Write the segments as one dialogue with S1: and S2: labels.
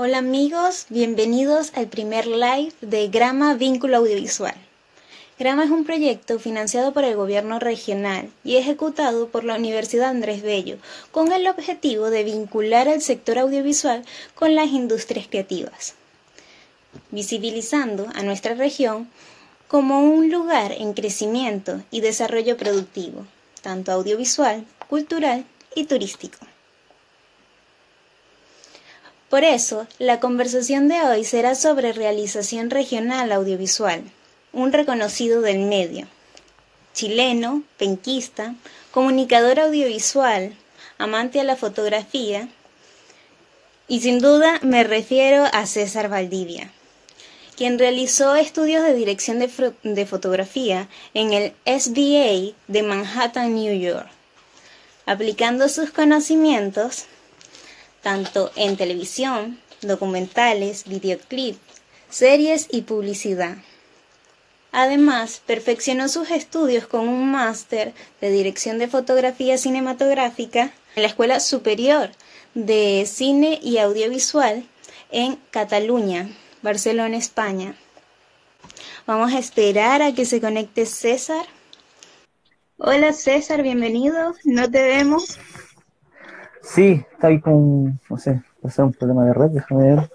S1: Hola amigos, bienvenidos al primer live de Grama Vínculo Audiovisual. Grama es un proyecto financiado por el gobierno regional y ejecutado por la Universidad Andrés Bello, con el objetivo de vincular al sector audiovisual con las industrias creativas, visibilizando a nuestra región como un lugar en crecimiento y desarrollo productivo, tanto audiovisual, cultural y turístico. Por eso, la conversación de hoy será sobre realización regional audiovisual un reconocido del medio, chileno, penquista, comunicador audiovisual, amante a la fotografía, y sin duda me refiero a César Valdivia, quien realizó estudios de dirección de, de fotografía en el SBA de Manhattan, New York, aplicando sus conocimientos tanto en televisión, documentales, videoclips, series y publicidad. Además, perfeccionó sus estudios con un máster de dirección de fotografía cinematográfica en la Escuela Superior de Cine y Audiovisual en Cataluña, Barcelona, España. Vamos a esperar a que se conecte César. Hola César, bienvenido. ¿No te vemos?
S2: Sí, está ahí con, no sé, puede un problema de red, déjame ver.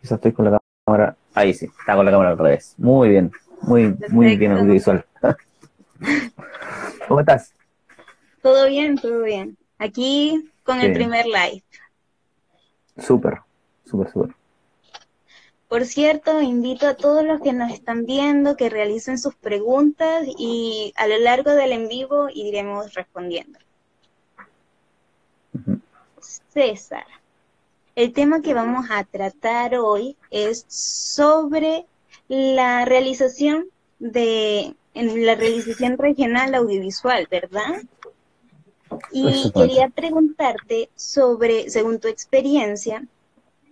S2: Quizás estoy con la cámara Ahí sí, está con la cámara al revés. Muy bien, muy, muy bien audiovisual. ¿Cómo estás?
S1: Todo bien, todo bien. Aquí con el primer live.
S2: Súper, súper, súper.
S1: Por cierto, invito a todos los que nos están viendo que realicen sus preguntas y a lo largo del en vivo iremos respondiendo. César, el tema que vamos a tratar hoy es sobre la realización de en la realización regional audiovisual, ¿verdad? Y quería preguntarte sobre, según tu experiencia,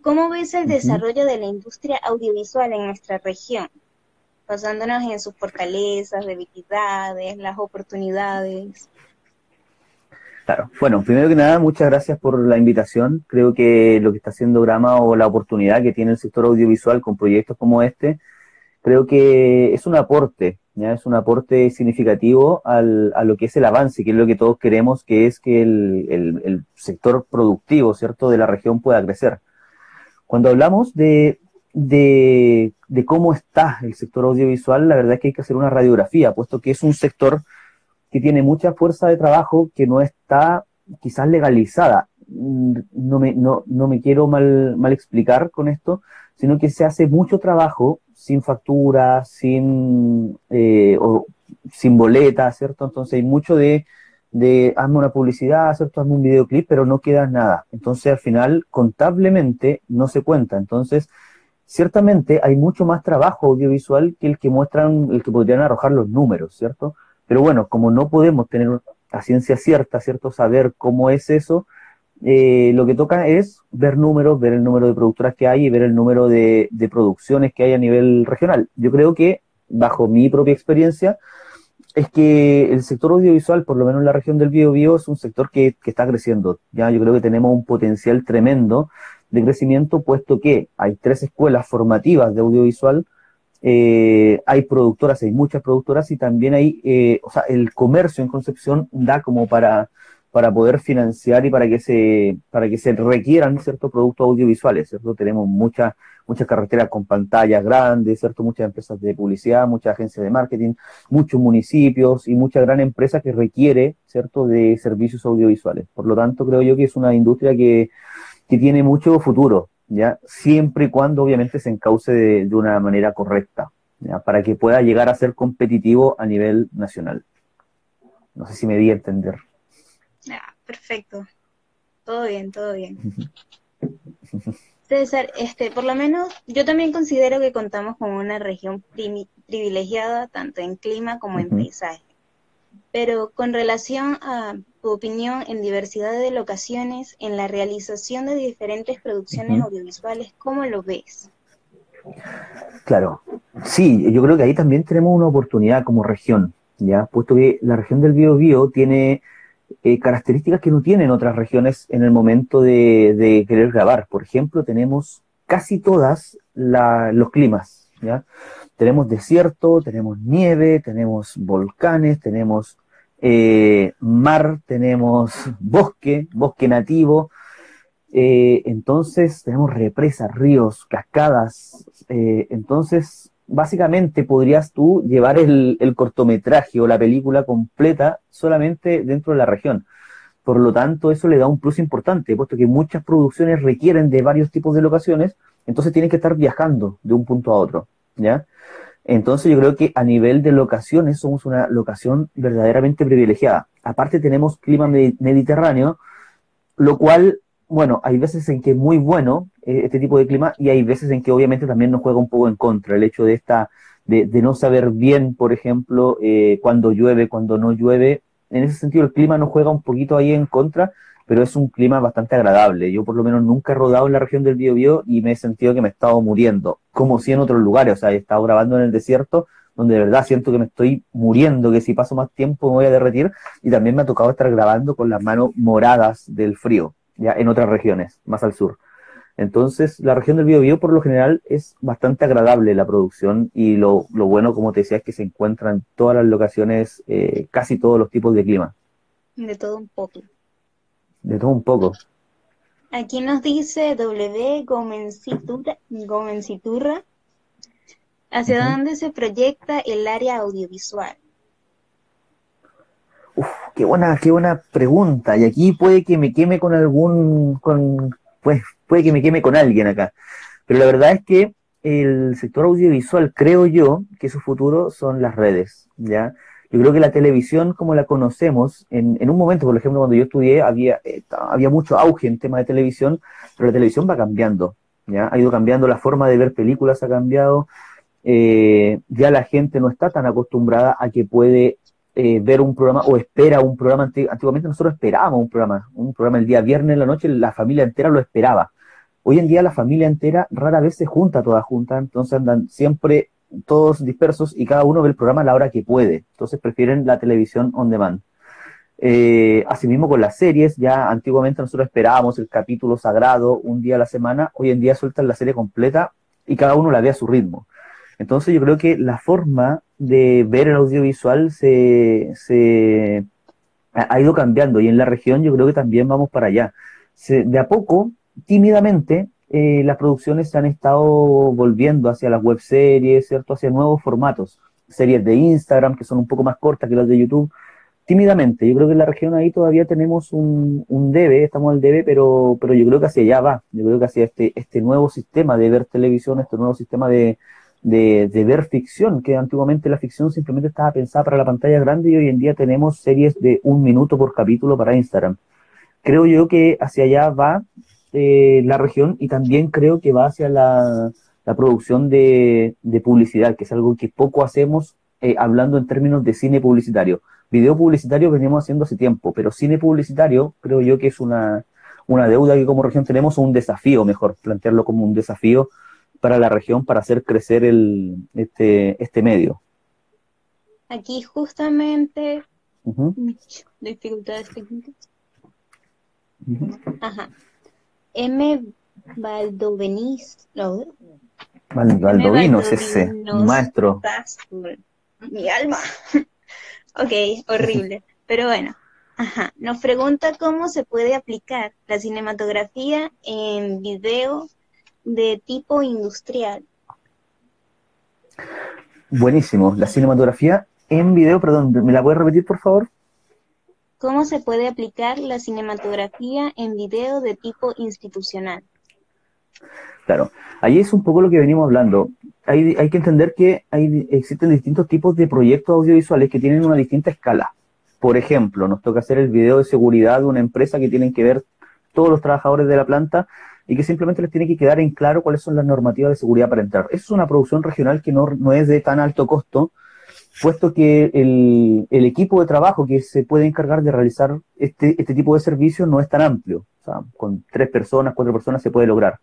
S1: ¿cómo ves el desarrollo de la industria audiovisual en nuestra región? Basándonos en sus fortalezas, debilidades, las oportunidades.
S2: Claro. Bueno, primero que nada, muchas gracias por la invitación. Creo que lo que está haciendo Grama o la oportunidad que tiene el sector audiovisual con proyectos como este, creo que es un aporte, ¿ya? es un aporte significativo al, a lo que es el avance, que es lo que todos queremos, que es que el, el, sector productivo, ¿cierto?, de la región pueda crecer. Cuando hablamos de, de, de cómo está el sector audiovisual, la verdad es que hay que hacer una radiografía, puesto que es un sector que tiene mucha fuerza de trabajo que no está quizás legalizada. Mm, no me, no, no me quiero mal, mal explicar con esto, sino que se hace mucho trabajo sin factura, sin, eh, o, sin boleta, ¿cierto? Entonces hay mucho de, de hazme una publicidad, ¿cierto? Hazme un videoclip, pero no queda nada. Entonces al final contablemente no se cuenta. Entonces, ciertamente hay mucho más trabajo audiovisual que el que muestran, el que podrían arrojar los números, ¿cierto? Pero bueno, como no podemos tener a ciencia cierta, ¿cierto? Saber cómo es eso, eh, lo que toca es ver números, ver el número de productoras que hay y ver el número de, producciones que hay a nivel regional. Yo creo que, bajo mi propia experiencia, es que el sector audiovisual, por lo menos en la región del Biobío, es un sector que, que, está creciendo. Ya yo creo que tenemos un potencial tremendo de crecimiento, puesto que hay tres escuelas formativas de audiovisual eh, hay productoras, hay muchas productoras y también hay, eh, o sea, el comercio en Concepción da como para, para poder financiar y para que se, para que se requieran ciertos productos audiovisuales, ¿cierto? Tenemos muchas, muchas carreteras con pantallas grandes, ¿cierto? Muchas empresas de publicidad, muchas agencias de marketing, muchos municipios y mucha gran empresa que requiere, ¿cierto? De servicios audiovisuales. Por lo tanto, creo yo que es una industria que, que tiene mucho futuro, ¿ya? Siempre y cuando obviamente se encauce de, una manera correcta, ¿ya? Para que pueda llegar a ser competitivo a nivel nacional. No sé si me di a entender.
S1: Ah, perfecto. Todo bien, todo bien. César, este, por lo menos yo también considero que contamos con una región privilegiada tanto en clima como en paisaje. Pero con relación a tu opinión en diversidad de locaciones, en la realización de diferentes producciones audiovisuales, ¿cómo lo ves?
S2: Claro, sí, yo creo que ahí también tenemos una oportunidad como región, ya, puesto que la región del Biobío tiene eh, características que no tienen otras regiones en el momento de, querer grabar. Por ejemplo, tenemos casi todas los climas, ¿ya? Tenemos desierto, tenemos nieve, tenemos volcanes, tenemos eh, mar, tenemos bosque, bosque nativo, eh, entonces tenemos represas, ríos, cascadas, entonces básicamente podrías tú llevar el, cortometraje o la película completa solamente dentro de la región. Por lo tanto, eso le da un plus importante, puesto que muchas producciones requieren de varios tipos de locaciones, entonces tienen que estar viajando de un punto a otro, ¿ya? Entonces yo creo que a nivel de locaciones somos una locación verdaderamente privilegiada. Aparte tenemos clima mediterráneo, lo cual bueno, hay veces en que es muy bueno eh, este tipo de clima y hay veces en que obviamente también nos juega un poco en contra el hecho de esta de, no saber bien, por ejemplo, eh, cuando llueve, cuando no llueve. En ese sentido, el clima nos juega un poquito ahí en contra, pero es un clima bastante agradable. Yo por lo menos nunca he rodado en la región del Biobío y me he sentido que me he estado muriendo, como si en otros lugares. O sea, he estado grabando en el desierto, donde de verdad siento que me estoy muriendo, que si paso más tiempo me voy a derretir. Y también me ha tocado estar grabando con las manos moradas del frío ya en otras regiones, más al sur. Entonces, la región del Biobío por lo general es bastante agradable la producción y lo, bueno, como te decía, es que se encuentran en todas las locaciones, eh, casi todos los tipos de clima.
S1: De todo un poco.
S2: De todo un poco.
S1: Aquí nos dice W. Gomenciturra, ¿hacia dónde se proyecta el área audiovisual?
S2: Uf, qué buena, qué buena pregunta. Y aquí puede que me queme con algún, con, pues, puede que me queme con alguien acá. Pero la verdad es que el sector audiovisual, creo yo, que su futuro son las redes, ¿ya? Yo creo que la televisión, como la conocemos, en, en un momento, por ejemplo, cuando yo estudié, había, había mucho auge en tema de televisión, pero la televisión va cambiando, ¿ya? Ha ido cambiando, la forma de ver películas ha cambiado, eh, ya la gente no está tan acostumbrada a que puede eh, ver un programa o espera un programa. Antiguamente nosotros esperábamos un programa, un programa el día viernes en la noche, la familia entera lo esperaba. Hoy en día la familia entera rara vez se junta todas juntas, entonces andan siempre todos dispersos y cada uno ve el programa a la hora que puede. Entonces prefieren la televisión on demand. Eh, asimismo con las series, ya antiguamente nosotros esperábamos el capítulo sagrado un día a la semana, hoy en día sueltan la serie completa y cada uno la ve a su ritmo. Entonces yo creo que la forma de ver el audiovisual se, se ha ido cambiando y en la región yo creo que también vamos para allá. de a poco, tímidamente, eh, las producciones se han estado volviendo hacia las web series, ¿cierto? Hacia nuevos formatos. Series de Instagram que son un poco más cortas que las de YouTube. Tímidamente, yo creo que en la región ahí todavía tenemos un, un debe, estamos al debe, pero, pero yo creo que hacia allá va. Yo creo que hacia este, este nuevo sistema de ver televisión, este nuevo sistema de, de, ver ficción, que antiguamente la ficción simplemente estaba pensada para la pantalla grande y hoy en día tenemos series de un minuto por capítulo para Instagram. Creo yo que hacia allá va eh, la región y también creo que va hacia la, producción de, publicidad, que es algo que poco hacemos eh, hablando en términos de cine publicitario. Video publicitario venimos haciendo hace tiempo, pero cine publicitario creo yo que es una, una deuda que como región tenemos, o un desafío, mejor plantearlo como un desafío para la región para hacer crecer el, este, este medio.
S1: Aquí justamente dificultades técnicas. Ajá. M. Valdovenis. No.
S2: Valdovino es ese, maestro.
S1: Mi alma. ok, horrible. Pero bueno, Ajá. Nos pregunta cómo se puede aplicar la cinematografía en video de tipo industrial.
S2: Buenísimo. La cinematografía en video, perdón, ¿me la puedes repetir, por favor?
S1: ¿Cómo se puede aplicar la cinematografía en video de tipo institucional?
S2: Claro, ahí es un poco lo que venimos hablando. Hay, hay que entender que hay, existen distintos tipos de proyectos audiovisuales que tienen una distinta escala. Por ejemplo, nos toca hacer el video de seguridad de una empresa que tienen que ver todos los trabajadores de la planta y que simplemente les tiene que quedar en claro cuáles son las normativas de seguridad para entrar. Eso es una producción regional que no, no es de tan alto costo, puesto que el, equipo de trabajo que se puede encargar de realizar este, este tipo de servicios no es tan amplio. O sea, con tres personas, cuatro personas se puede lograr.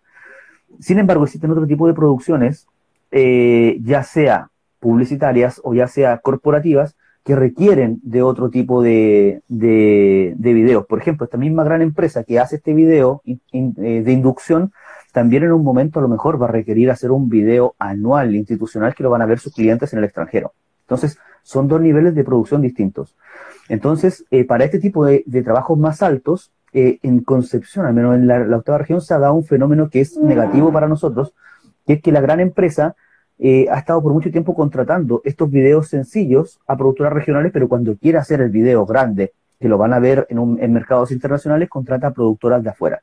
S2: Sin embargo, existen otro tipo de producciones, eh, ya sea publicitarias o ya sea corporativas, que requieren de otro tipo de, de, videos. Por ejemplo, esta misma gran empresa que hace este video eh, de inducción, también en un momento a lo mejor va a requerir hacer un video anual institucional que lo van a ver sus clientes en el extranjero. Entonces, son dos niveles de producción distintos. Entonces, eh, para este tipo de, trabajos más altos, eh, en Concepción, al menos en la, la, octava región, se ha dado un fenómeno que es negativo para nosotros, que es que la gran empresa eh, ha estado por mucho tiempo contratando estos videos sencillos a productoras regionales, pero cuando quiere hacer el video grande, que lo van a ver en, mercados internacionales, contrata a productoras de afuera.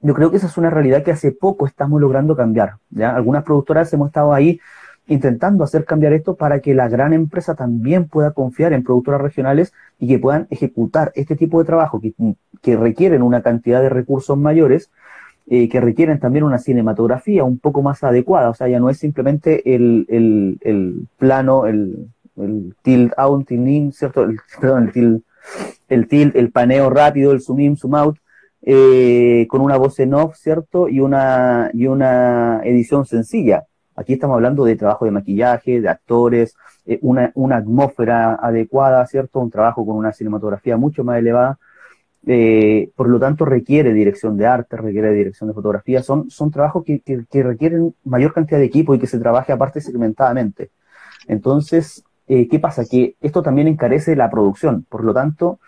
S2: Yo creo que esa es una realidad que hace poco estamos logrando cambiar. ¿ya? Algunas productoras hemos estado ahí intentando hacer cambiar esto para que la gran empresa también pueda confiar en productoras regionales y que puedan ejecutar este tipo de trabajo que, que requieren una cantidad de recursos mayores eh, que requieren también una cinematografía un poco más adecuada, o sea, ya no es simplemente el, el, el plano, el, el tilt out, tilt in, ¿cierto? El, perdón, el tilt, el tilt, el paneo rápido, el zoom in, zoom out, eh, con una voz en off, ¿cierto? Y una, y una edición sencilla. Aquí estamos hablando de trabajo de maquillaje, de actores, eh, una, una atmósfera adecuada, ¿cierto? Un trabajo con una cinematografía mucho más elevada. Eh, por lo tanto requiere dirección de arte, requiere dirección de fotografía, son, son trabajos que, que, requieren mayor cantidad de equipo y que se trabaje aparte segmentadamente. Entonces, eh, ¿qué pasa? Que esto también encarece la producción, por lo tanto,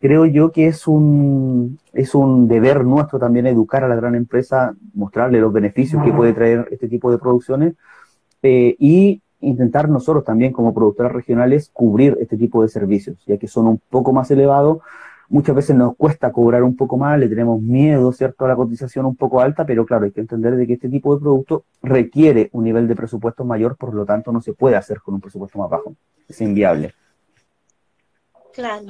S2: creo yo que es un, es un deber nuestro también educar a la gran empresa, mostrarle los beneficios que puede traer este tipo de producciones eh, y intentar nosotros también como productoras regionales cubrir este tipo de servicios, ya que son un poco más elevados muchas veces nos cuesta cobrar un poco más, le tenemos miedo, ¿cierto?, a la cotización un poco alta, pero claro, hay que entender de que este tipo de producto requiere un nivel de presupuesto mayor, por lo tanto no se puede hacer con un presupuesto más bajo. Es inviable.
S1: Claro.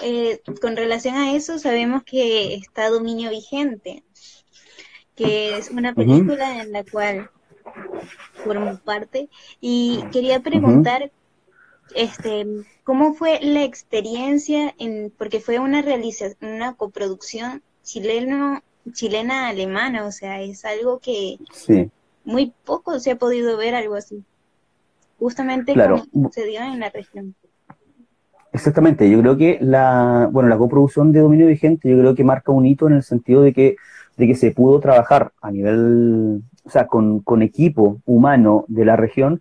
S1: Eh, con relación a eso, sabemos que está Dominio Vigente, que es una película en la cual formo parte, y quería preguntar este, ¿cómo fue la experiencia en, porque fue una realización, una coproducción chileno, chilena alemana, o sea, es algo que muy poco se ha podido ver algo así. Justamente
S2: claro.
S1: como sucedió en la región.
S2: Exactamente, yo creo que la, bueno, la coproducción de dominio vigente, yo creo que marca un hito en el sentido de que, de que se pudo trabajar a nivel, o sea, con, con equipo humano de la región,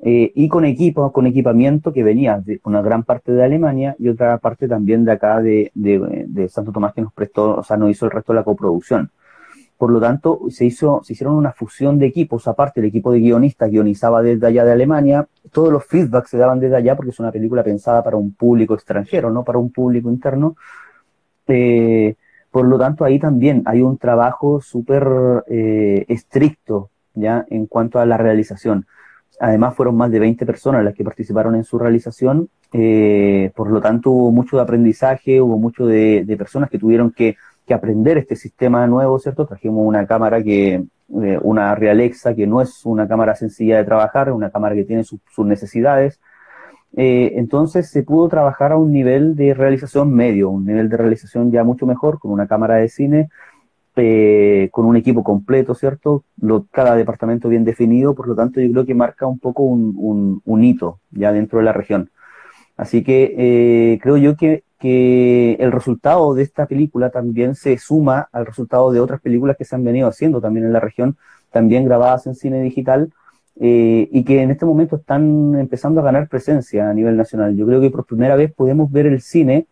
S2: eh, y con equipos, con equipamiento que venía de una gran parte de Alemania y otra parte también de acá de, de, Santo Tomás que nos prestó, o sea, nos hizo el resto de la coproducción. Por lo tanto, se hizo, se hicieron una fusión de equipos, aparte el equipo de guionistas guionizaba desde allá de Alemania, todos los feedbacks se daban desde allá porque es una película pensada para un público extranjero, no para un público interno. Eh, por lo tanto, ahí también hay un trabajo súper eh, estricto ya en cuanto a la realización Además, fueron más de 20 personas las que participaron en su realización. Eh, por lo tanto, hubo mucho de aprendizaje, hubo mucho de, personas que tuvieron que, aprender este sistema nuevo, ¿cierto? Trajimos una cámara que, eh, una Realexa, que no es una cámara sencilla de trabajar, es una cámara que tiene sus necesidades. Eh, entonces se pudo trabajar a un nivel de realización medio, un nivel de realización ya mucho mejor, con una cámara de cine eh, con un equipo completo, ¿cierto? cada departamento bien definido, por lo tanto yo creo que marca un poco un, un, hito ya dentro de la región. Así que eh, creo yo que, que, el resultado de esta película también se suma al resultado de otras películas que se han venido haciendo también en la región, también grabadas en cine digital, eh, y que en este momento están empezando a ganar presencia a nivel nacional. Yo creo que por primera vez podemos ver el cine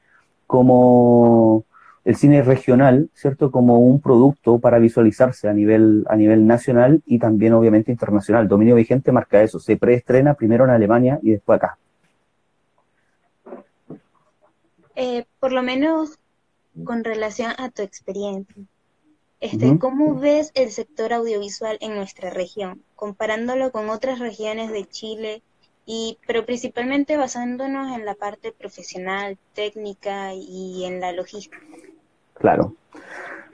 S2: como el cine regional, ¿cierto? Como un producto para visualizarse a nivel, a nivel nacional y también obviamente internacional. Dominio vigente marca eso, se preestrena primero en Alemania y después acá.
S1: Eh, por lo menos con relación a tu experiencia, este, ¿cómo ves el sector audiovisual en nuestra región, comparándolo con otras regiones de Chile, y, pero principalmente basándonos en la parte profesional, técnica y en la logística?
S2: Claro.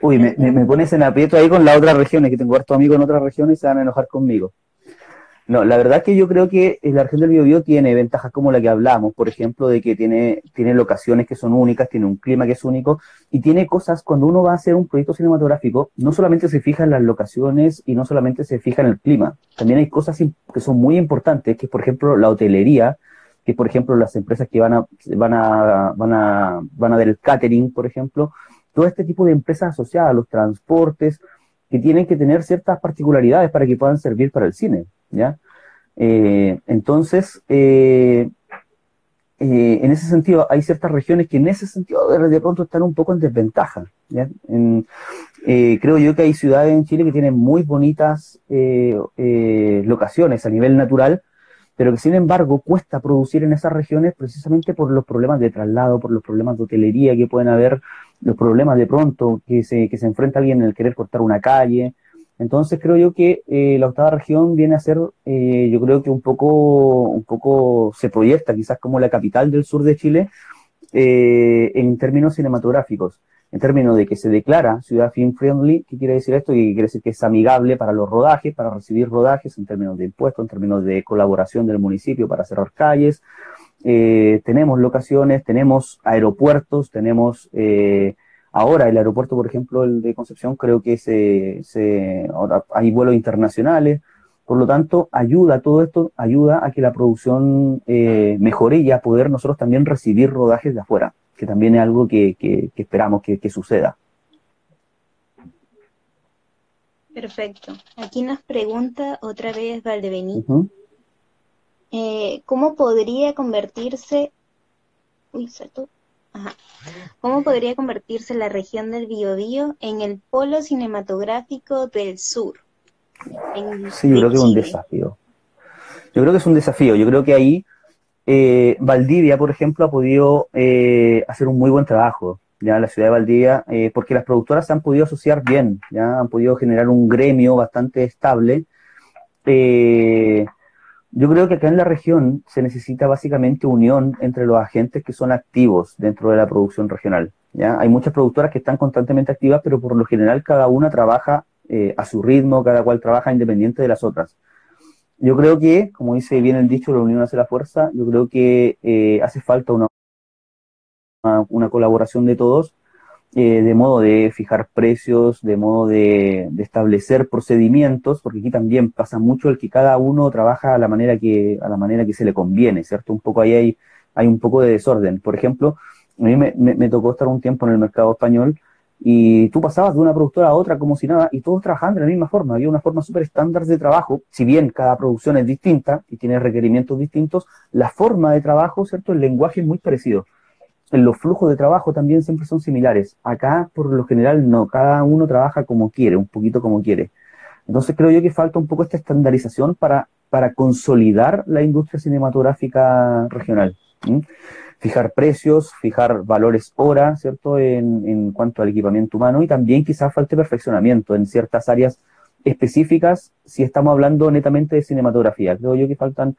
S2: Uy, me, me, pones en aprieto ahí con las otras regiones, que tengo harto amigos en otras regiones y se van a enojar conmigo. No, la verdad es que yo creo que la región del Biobío tiene ventajas como la que hablamos, por ejemplo, de que tiene, tiene locaciones que son únicas, tiene un clima que es único y tiene cosas, cuando uno va a hacer un proyecto cinematográfico, no solamente se fija en las locaciones y no solamente se fija en el clima, también hay cosas que son muy importantes, que es, por ejemplo, la hotelería, que por ejemplo las empresas que van a, van a, van a, van a ver el catering, por ejemplo, todo este tipo de empresas asociadas a los transportes, que tienen que tener ciertas particularidades para que puedan servir para el cine, ¿ya? Eh, entonces, eh, eh, en ese sentido, hay ciertas regiones que en ese sentido de, pronto están un poco en desventaja. creo yo que hay ciudades en Chile que tienen muy bonitas locaciones a nivel natural, pero que sin embargo cuesta producir en esas regiones precisamente por los problemas de traslado, por los problemas de hotelería que pueden haber, los problemas de pronto que se, que se enfrenta alguien en el querer cortar una calle. Entonces creo yo que eh, la octava región viene a ser, eh, yo creo que un poco, un poco se proyecta quizás como la capital del sur de Chile eh, en términos cinematográficos en términos de que se declara ciudad film friendly, ¿qué quiere decir esto? Y quiere decir que es amigable para los rodajes, para recibir rodajes en términos de impuestos, en términos de colaboración del municipio para cerrar calles. Eh, tenemos locaciones, tenemos aeropuertos, tenemos eh, ahora el aeropuerto, por ejemplo, el de Concepción, creo que se, se ahora hay vuelos internacionales. Por lo tanto, ayuda, todo esto ayuda a que la producción eh, mejore y a poder nosotros también recibir rodajes de afuera que también es algo que, esperamos que, suceda.
S1: Perfecto. Aquí nos pregunta otra vez Valdebení. Eh, ¿Cómo podría convertirse... Uy, ¿Cómo podría convertirse la región del Biobío en el polo cinematográfico del sur?
S2: sí, yo creo que es un desafío. Yo creo que es un desafío. Yo creo que ahí eh, Valdivia, por ejemplo, ha podido eh, hacer un muy buen trabajo, ya la ciudad de Valdivia, eh, porque las productoras se han podido asociar bien, ya han podido generar un gremio bastante estable. Yo creo que acá en la región se necesita básicamente unión entre los agentes que son activos dentro de la producción regional. ¿ya? Hay muchas productoras que están constantemente activas, pero por lo general cada una trabaja a su ritmo, cada cual trabaja independiente de las otras yo creo que, como dice bien el dicho, la unión hace la fuerza, yo creo que eh, hace falta una, una, colaboración de todos, eh, de modo de fijar precios, de modo de, establecer procedimientos, porque aquí también pasa mucho el que cada uno trabaja a la manera que, a la manera que se le conviene, ¿cierto? Un poco ahí hay, hay un poco de desorden. Por ejemplo, a mí me, me tocó estar un tiempo en el mercado español y tú pasabas de una productora a otra como si nada, y todos trabajando de la misma forma. Había una forma súper estándar de trabajo, si bien cada producción es distinta y tiene requerimientos distintos, la forma de trabajo, ¿cierto? El lenguaje es muy parecido. Los flujos de trabajo también siempre son similares. Acá, por lo general, no. Cada uno trabaja como quiere, un poquito como quiere. Entonces creo yo que falta un poco esta estandarización para, para consolidar la industria cinematográfica regional fijar precios, fijar valores hora, ¿cierto? En, en cuanto al equipamiento humano y también quizás falte perfeccionamiento en ciertas áreas específicas si estamos hablando netamente de cinematografía. Creo yo que faltan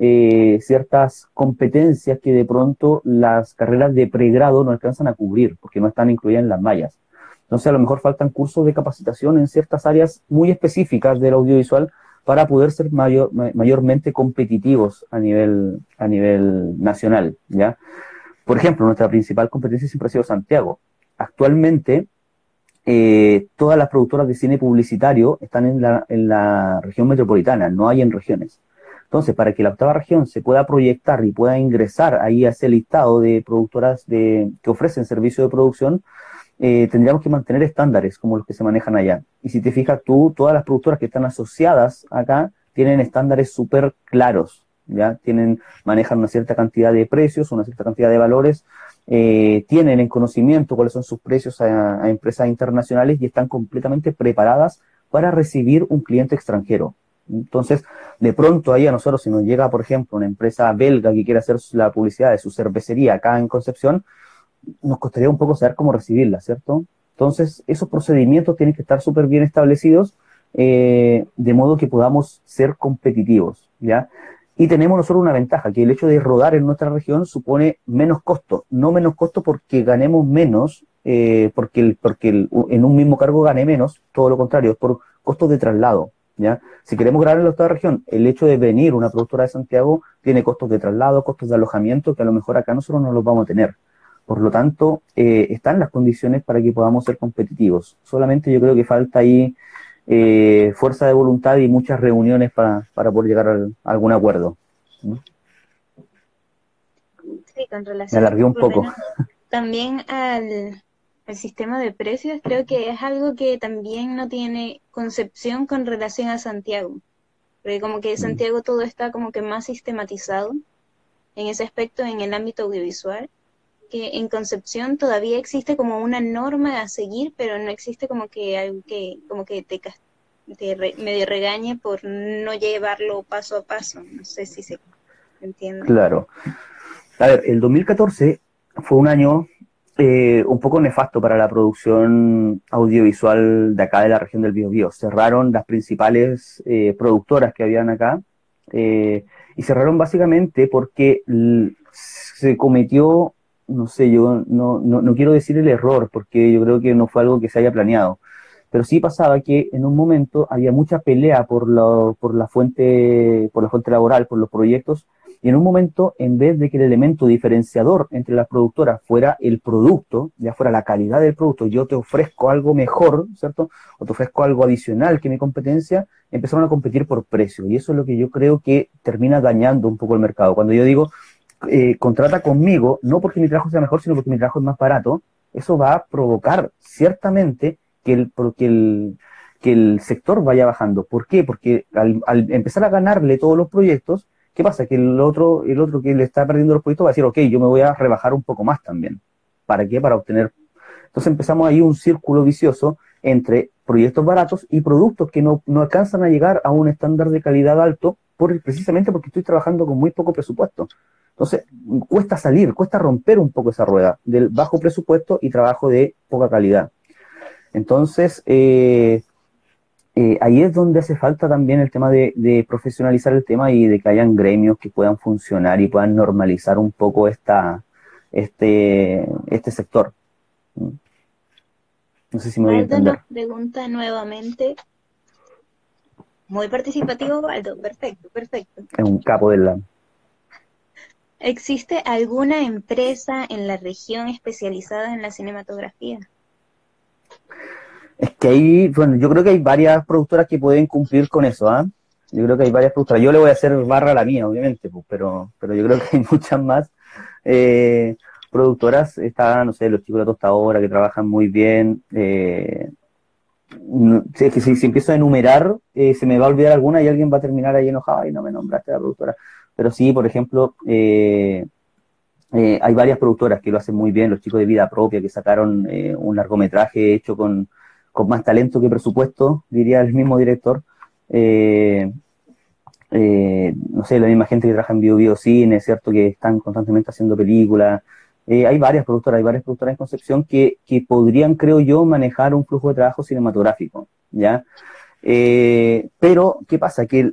S2: eh, ciertas competencias que de pronto las carreras de pregrado no alcanzan a cubrir porque no están incluidas en las mallas. Entonces a lo mejor faltan cursos de capacitación en ciertas áreas muy específicas del audiovisual para poder ser mayor, mayormente competitivos a nivel, a nivel nacional, ¿ya? Por ejemplo, nuestra principal competencia siempre ha sido Santiago. Actualmente, eh, todas las productoras de cine publicitario están en la, en la región metropolitana, no hay en regiones. Entonces, para que la octava región se pueda proyectar y pueda ingresar ahí a ese listado de productoras de, que ofrecen servicio de producción, eh, tendríamos que mantener estándares como los que se manejan allá. Y si te fijas tú, todas las productoras que están asociadas acá tienen estándares súper claros, ¿ya? Tienen, manejan una cierta cantidad de precios, una cierta cantidad de valores, eh, tienen en conocimiento cuáles son sus precios a, empresas internacionales y están completamente preparadas para recibir un cliente extranjero. Entonces, de pronto ahí a nosotros, si nos llega, por ejemplo, una empresa belga que quiere hacer la publicidad de su cervecería acá en Concepción, nos costaría un poco saber cómo recibirla, ¿cierto? Entonces, esos procedimientos tienen que estar súper bien establecidos, eh, de modo que podamos ser competitivos, ¿ya? Y tenemos nosotros una ventaja, que el hecho de rodar en nuestra región supone menos costo, no menos costo porque ganemos menos, eh, porque, el, porque el, en un mismo cargo gane menos, todo lo contrario, es por costos de traslado, ¿ya? Si queremos grabar en la otra región, el hecho de venir una productora de Santiago tiene costos de traslado, costos de alojamiento, que a lo mejor acá nosotros no los vamos a tener. Por lo tanto, eh, están las condiciones para que podamos ser competitivos. Solamente yo creo que falta ahí eh, fuerza de voluntad y muchas reuniones para, poder llegar a, algún acuerdo.
S1: Sí, con relación.
S2: Me alargué un poco.
S1: También al, sistema de precios, creo que es algo que también no tiene concepción con relación a Santiago. Porque como que en mm. Santiago todo está como que más sistematizado en ese aspecto en el ámbito audiovisual que en Concepción todavía existe como una norma a seguir, pero no existe como que algo que como que te, te medio regañe por no llevarlo paso a paso. No sé si se entiende.
S2: Claro. A ver, el 2014 fue un año eh, un poco nefasto para la producción audiovisual de acá de la región del Biobío. Cerraron las principales eh, productoras que habían acá eh, y cerraron básicamente porque se cometió no sé, yo no, no, no, quiero decir el error, porque yo creo que no fue algo que se haya planeado, pero sí pasaba que en un momento había mucha pelea por la, por la fuente, por la fuente laboral, por los proyectos, y en un momento, en vez de que el elemento diferenciador entre las productoras fuera el producto, ya fuera la calidad del producto, yo te ofrezco algo mejor, ¿cierto? O te ofrezco algo adicional que mi competencia, empezaron a competir por precio. Y eso es lo que yo creo que termina dañando un poco el mercado. Cuando yo digo, eh, contrata conmigo, no porque mi trabajo sea mejor, sino porque mi trabajo es más barato, eso va a provocar ciertamente que el, porque el, que el sector vaya bajando. ¿Por qué? Porque al, empezar a ganarle todos los proyectos, ¿qué pasa? Que el otro, el otro que le está perdiendo los proyectos va a decir, ok, yo me voy a rebajar un poco más también. ¿Para qué? Para obtener. Entonces empezamos ahí un círculo vicioso entre proyectos baratos y productos que no, no alcanzan a llegar a un estándar de calidad alto precisamente porque estoy trabajando con muy poco presupuesto. Entonces, cuesta salir, cuesta romper un poco esa rueda del bajo presupuesto y trabajo de poca calidad. Entonces, eh, eh, ahí es donde hace falta también el tema de, profesionalizar el tema y de que hayan gremios que puedan funcionar y puedan normalizar un poco esta, este, este sector.
S1: No sé si me voy a entender. pregunta nuevamente. Muy participativo, Waldo. Perfecto, perfecto.
S2: Es un capo del lado.
S1: ¿Existe alguna empresa en la región especializada en la cinematografía?
S2: Es que hay, bueno, yo creo que hay varias productoras que pueden cumplir con eso, ¿ah? Yo creo que hay varias productoras. Yo le voy a hacer barra a la mía, obviamente, pues, pero, pero yo creo que hay muchas más eh, productoras. Está, no sé, los chicos de la tostadora que trabajan muy bien. Eh, que si, empiezo a enumerar, eh, se me va a olvidar alguna y alguien va a terminar ahí enojado y no me nombraste la productora. Pero sí, por ejemplo, eh, eh, hay varias productoras que lo hacen muy bien, los chicos de vida propia que sacaron eh, un largometraje hecho con, más talento que presupuesto, diría el mismo director. no sé, la misma gente que trabaja en Bio, Bio Cine, ¿cierto? Que están constantemente haciendo películas. hay varias productoras, hay varias productoras en Concepción que, que podrían, creo yo, manejar un flujo de trabajo cinematográfico, ¿ya? pero, ¿qué pasa? Que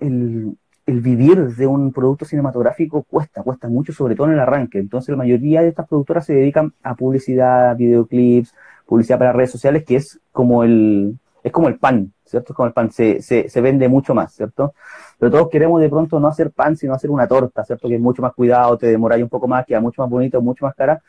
S2: el el vivir de un producto cinematográfico cuesta, cuesta mucho, sobre todo en el arranque. Entonces la mayoría de estas productoras se dedican a publicidad, videoclips, publicidad para redes sociales, que es como el, es como el pan, ¿cierto? Es como el pan, se, se, se vende mucho más, ¿cierto? Pero todos queremos de pronto no hacer pan, sino hacer una torta, ¿cierto? Que es mucho más cuidado, te demora un poco más, queda mucho más bonito, mucho más cara,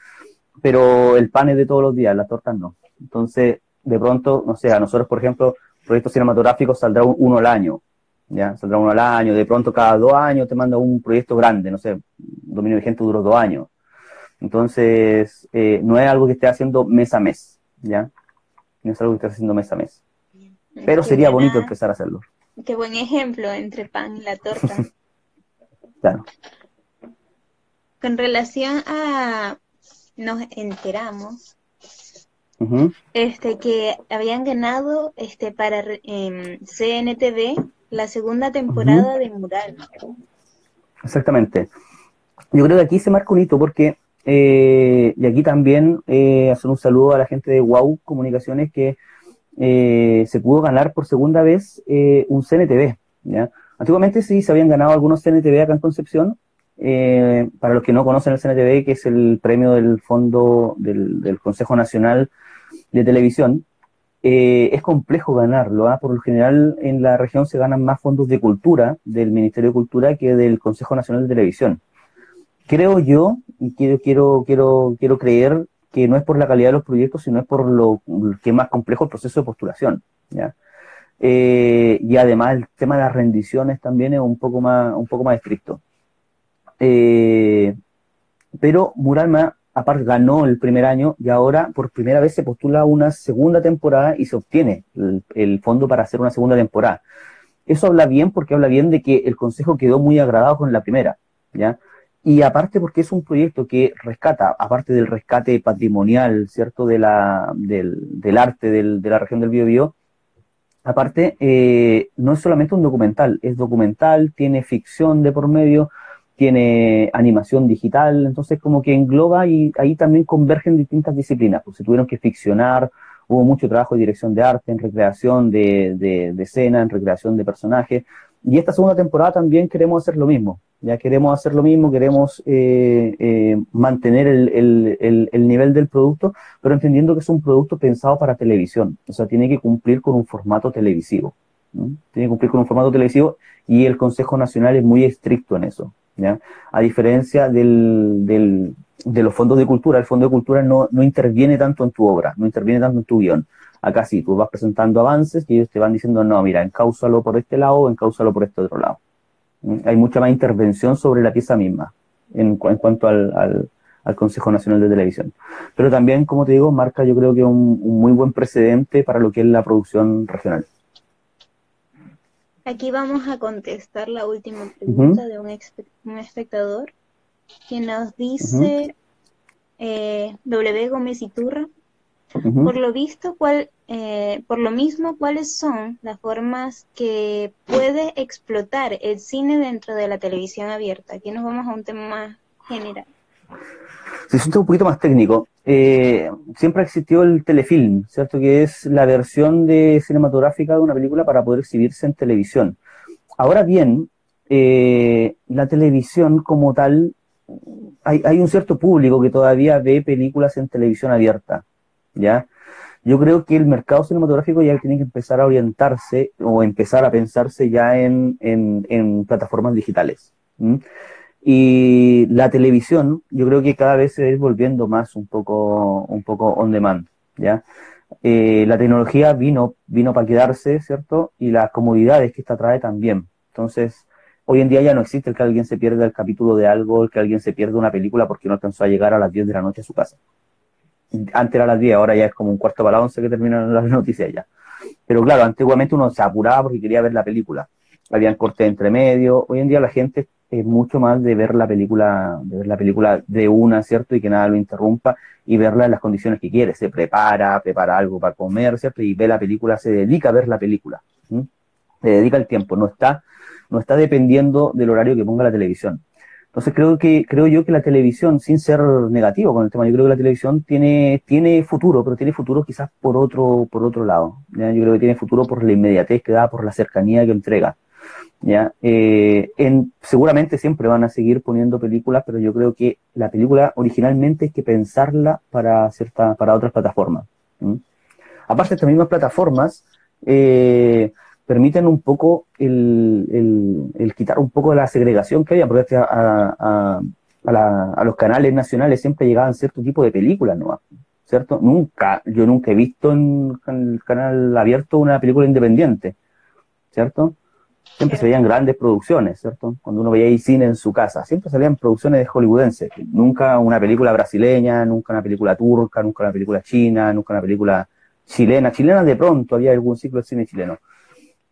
S2: pero el pan es de todos los días, las tortas no. Entonces, de pronto, no sé, a nosotros, por ejemplo, proyectos cinematográficos saldrá uno al año, ya saldrá uno al año, de pronto cada dos años te manda un proyecto grande, no sé, dominio vigente duró dos años. Entonces, eh, no es algo que esté haciendo mes a mes, ¿ya? No es algo que esté haciendo mes a mes. Pero sería bonito empezar a hacerlo.
S1: Qué buen ejemplo entre pan y la torta.
S2: claro.
S1: Con relación a, nos enteramos este que habían ganado este para eh, CNTV la segunda temporada de Mural.
S2: Exactamente. Yo creo que aquí se marca un hito porque, eh, y aquí también eh, hacer un saludo a la gente de WOW Comunicaciones que eh, se pudo ganar por segunda vez un CNTV. Antiguamente sí se habían ganado algunos CNTV acá en Concepción. para los que no conocen el CNTV, que es el premio del Fondo del, del Consejo Nacional de Televisión, es complejo ganarlo. ¿ah? Por lo general, en la región se ganan más fondos de cultura del Ministerio de Cultura que del Consejo Nacional de Televisión. Creo yo, y quiero, quiero, quiero, quiero creer que no es por la calidad de los proyectos, sino es por lo que es más complejo el proceso de postulación. ¿ya? Eh, y además el tema de las rendiciones también es un poco más, un poco más estricto. Eh, pero Muralma aparte ganó el primer año y ahora por primera vez se postula una segunda temporada y se obtiene el, fondo para hacer una segunda temporada. Eso habla bien porque habla bien de que el Consejo quedó muy agradado con la primera, ¿ya? Y aparte porque es un proyecto que rescata, aparte del rescate patrimonial, ¿cierto?, de la, del, arte de la región del Biobío, aparte eh, no es solamente un documental, es documental, tiene ficción de por medio, tiene animación digital, entonces como que engloba y ahí también convergen distintas disciplinas, pues se tuvieron que ficcionar, hubo mucho trabajo de dirección de arte, en recreación de, escena, en recreación de personajes, y esta segunda temporada también queremos hacer lo mismo, ya queremos hacer lo mismo, queremos eh, eh, mantener el, el, nivel del producto, pero entendiendo que es un producto pensado para televisión, o sea, tiene que cumplir con un formato televisivo, tiene que cumplir con un formato televisivo y el Consejo Nacional es muy estricto en eso. A diferencia del, del, de los fondos de cultura, el fondo de cultura no, no interviene tanto en tu obra, no interviene tanto en tu guion. Acá sí, tú vas presentando avances y ellos te van diciendo, no, mira, encáusalo por este lado o encáusalo por este otro lado. Hay mucha más intervención sobre la pieza misma en, en cuanto al, al, al, Consejo Nacional de Televisión. Pero también, como te digo, marca yo creo que un, un muy buen precedente para lo que es la producción regional.
S1: Aquí vamos a contestar la última pregunta de un, espectador que nos dice eh, W. Gómez Iturra. Por lo visto, cuál, eh, por lo mismo, ¿cuáles son las formas que puede explotar el cine dentro de la televisión abierta? Aquí nos vamos a un tema más general.
S2: Se siente un poquito más técnico. Eh, siempre existió el telefilm, ¿cierto? Que es la versión de cinematográfica de una película para poder exhibirse en televisión. Ahora bien, eh, la televisión como tal, hay, hay, un cierto público que todavía ve películas en televisión abierta, ¿ya? Yo creo que el mercado cinematográfico ya tiene que empezar a orientarse o empezar a pensarse ya en, en, plataformas digitales. Y la televisión, yo creo que cada vez se va volviendo más un poco, un poco on demand, ¿ya? Eh, la tecnología vino, vino para quedarse, ¿cierto? Y las comodidades que esta trae también. Entonces, hoy en día ya no existe el que alguien se pierda el capítulo de algo, el que alguien se pierda una película porque no alcanzó a llegar a las 10 de la noche a su casa. Antes era las 10, ahora ya es como un cuarto para las 11 que terminan las noticias ya. Pero claro, antiguamente uno se apuraba porque quería ver la película. Habían cortes entre medio. Hoy en día la gente es mucho más de ver la película, de ver la película de una, ¿cierto? Y que nada lo interrumpa y verla en las condiciones que quiere. Se prepara, prepara algo para comer, ¿cierto? Y ve la película, se dedica a ver la película. Se dedica el tiempo, no está, no está dependiendo del horario que ponga la televisión. Entonces creo que, creo yo que la televisión, sin ser negativo con el tema, yo creo que la televisión tiene, tiene futuro, pero tiene futuro quizás por otro, por otro lado. Yo creo que tiene futuro por la inmediatez que da, por la cercanía que entrega. ¿ya? Eh, en, seguramente siempre van a seguir poniendo películas, pero yo creo que la película originalmente hay que pensarla para, cierta, para otras plataformas. Aparte, estas mismas plataformas eh, permiten un poco el, quitar un poco de la segregación que había, porque a, a, a, a, los canales nacionales siempre llegaban cierto tipo de películas, ¿no? ¿Cierto? Nunca, yo nunca he visto en el canal abierto una película independiente, ¿cierto? siempre se veían grandes producciones, ¿cierto? Cuando uno veía cine en su casa, siempre salían producciones de hollywoodenses, nunca una película brasileña, nunca una película turca, nunca una película china, nunca una película chilena, chilena de pronto, había algún ciclo de cine chileno,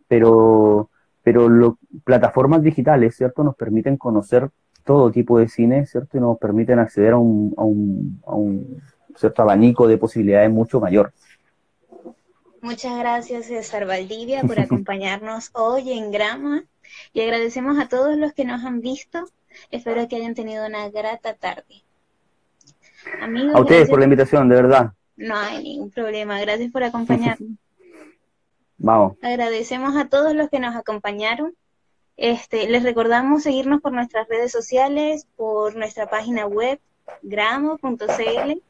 S2: pero, pero lo, plataformas digitales, ¿cierto? Nos permiten conocer todo tipo de cine, ¿cierto? Y nos permiten acceder a un, a un, a un cierto abanico de posibilidades mucho mayor.
S1: Muchas gracias, César Valdivia, por acompañarnos hoy en Grama y agradecemos a todos los que nos han visto. Espero que hayan tenido una grata tarde.
S2: a ustedes por la invitación, de verdad.
S1: No hay ningún problema. Gracias por acompañarnos.
S2: Vamos.
S1: Agradecemos a todos los que nos acompañaron. Este, les recordamos seguirnos por nuestras redes sociales, por nuestra página web, gramo.cl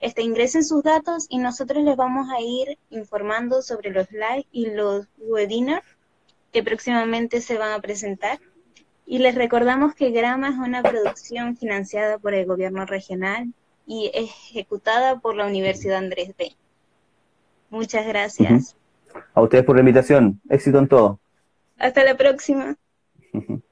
S1: este, ingresen sus datos y nosotros les vamos a ir informando sobre los live y los webinars que próximamente se van a presentar. Y les recordamos que Grama es una producción financiada por el gobierno regional y ejecutada por la Universidad Andrés B. Muchas gracias.
S2: A ustedes por la invitación. Éxito en todo.
S1: Hasta la próxima.